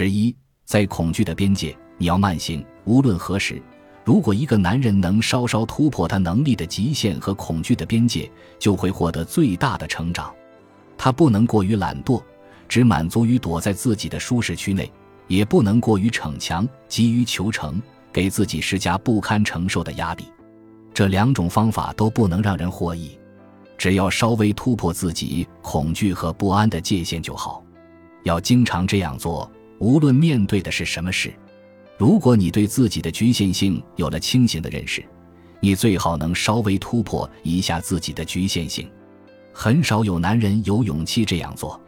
十一，在恐惧的边界，你要慢行。无论何时，如果一个男人能稍稍突破他能力的极限和恐惧的边界，就会获得最大的成长。他不能过于懒惰，只满足于躲在自己的舒适区内；也不能过于逞强，急于求成，给自己施加不堪承受的压力。这两种方法都不能让人获益。只要稍微突破自己恐惧和不安的界限就好。要经常这样做。无论面对的是什么事，如果你对自己的局限性有了清醒的认识，你最好能稍微突破一下自己的局限性。很少有男人有勇气这样做，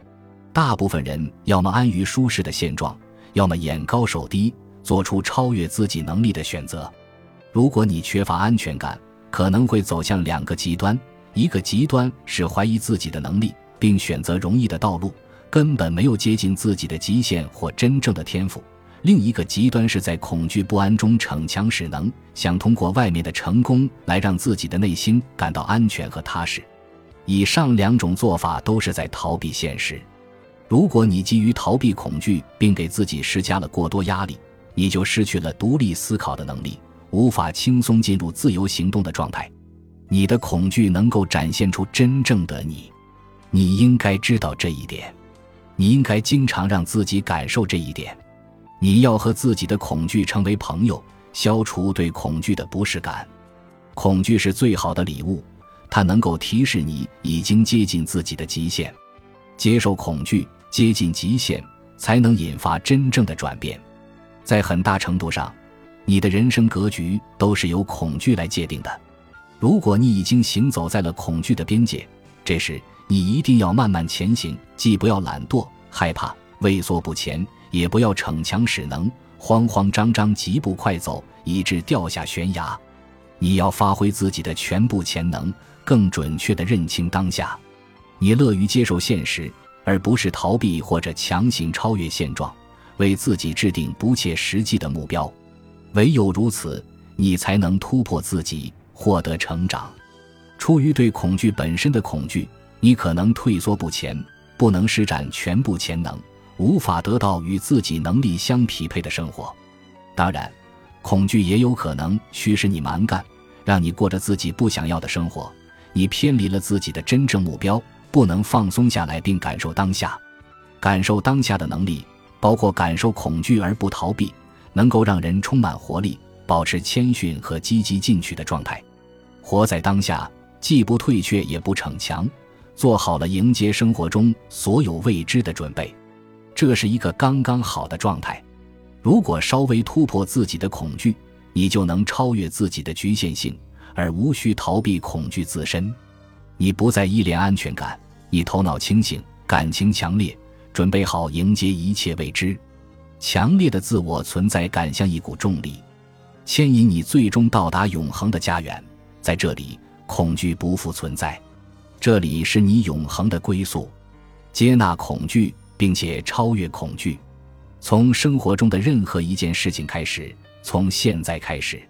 大部分人要么安于舒适的现状，要么眼高手低，做出超越自己能力的选择。如果你缺乏安全感，可能会走向两个极端：一个极端是怀疑自己的能力，并选择容易的道路。根本没有接近自己的极限或真正的天赋。另一个极端是在恐惧不安中逞强使能，想通过外面的成功来让自己的内心感到安全和踏实。以上两种做法都是在逃避现实。如果你基于逃避恐惧，并给自己施加了过多压力，你就失去了独立思考的能力，无法轻松进入自由行动的状态。你的恐惧能够展现出真正的你，你应该知道这一点。你应该经常让自己感受这一点。你要和自己的恐惧成为朋友，消除对恐惧的不适感。恐惧是最好的礼物，它能够提示你已经接近自己的极限。接受恐惧，接近极限，才能引发真正的转变。在很大程度上，你的人生格局都是由恐惧来界定的。如果你已经行走在了恐惧的边界，这时。你一定要慢慢前行，既不要懒惰、害怕、畏缩不前，也不要逞强使能、慌慌张张、疾步快走，以致掉下悬崖。你要发挥自己的全部潜能，更准确地认清当下。你乐于接受现实，而不是逃避或者强行超越现状，为自己制定不切实际的目标。唯有如此，你才能突破自己，获得成长。出于对恐惧本身的恐惧。你可能退缩不前，不能施展全部潜能，无法得到与自己能力相匹配的生活。当然，恐惧也有可能驱使你蛮干，让你过着自己不想要的生活。你偏离了自己的真正目标，不能放松下来并感受当下。感受当下的能力，包括感受恐惧而不逃避，能够让人充满活力，保持谦逊和积极进取的状态。活在当下，既不退却也不逞强。做好了迎接生活中所有未知的准备，这是一个刚刚好的状态。如果稍微突破自己的恐惧，你就能超越自己的局限性，而无需逃避恐惧自身。你不再依恋安全感，你头脑清醒，感情强烈，准备好迎接一切未知。强烈的自我存在感像一股重力，牵引你最终到达永恒的家园。在这里，恐惧不复存在。这里是你永恒的归宿，接纳恐惧，并且超越恐惧，从生活中的任何一件事情开始，从现在开始。